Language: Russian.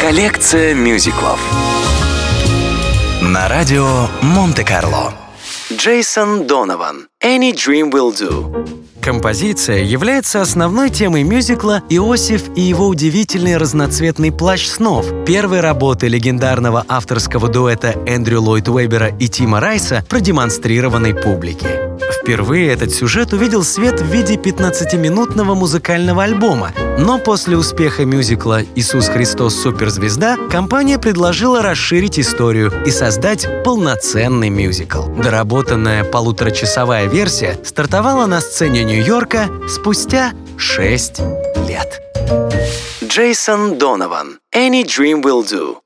Коллекция мюзиклов на радио Монте-Карло. Джейсон Донован. Any Dream Will Do. Композиция является основной темой мюзикла «Иосиф и его удивительный разноцветный плащ снов», первой работы легендарного авторского дуэта Эндрю Ллойд Уэбера и Тима Райса, продемонстрированной публике. Впервые этот сюжет увидел свет в виде 15-минутного музыкального альбома, но после успеха мюзикла «Иисус Христос. Суперзвезда» компания предложила расширить историю и создать полноценный мюзикл. Доработанная полуторачасовая версия стартовала на сцене Нью-Йорка спустя 6 лет. Джейсон Донован. Any Dream Will Do.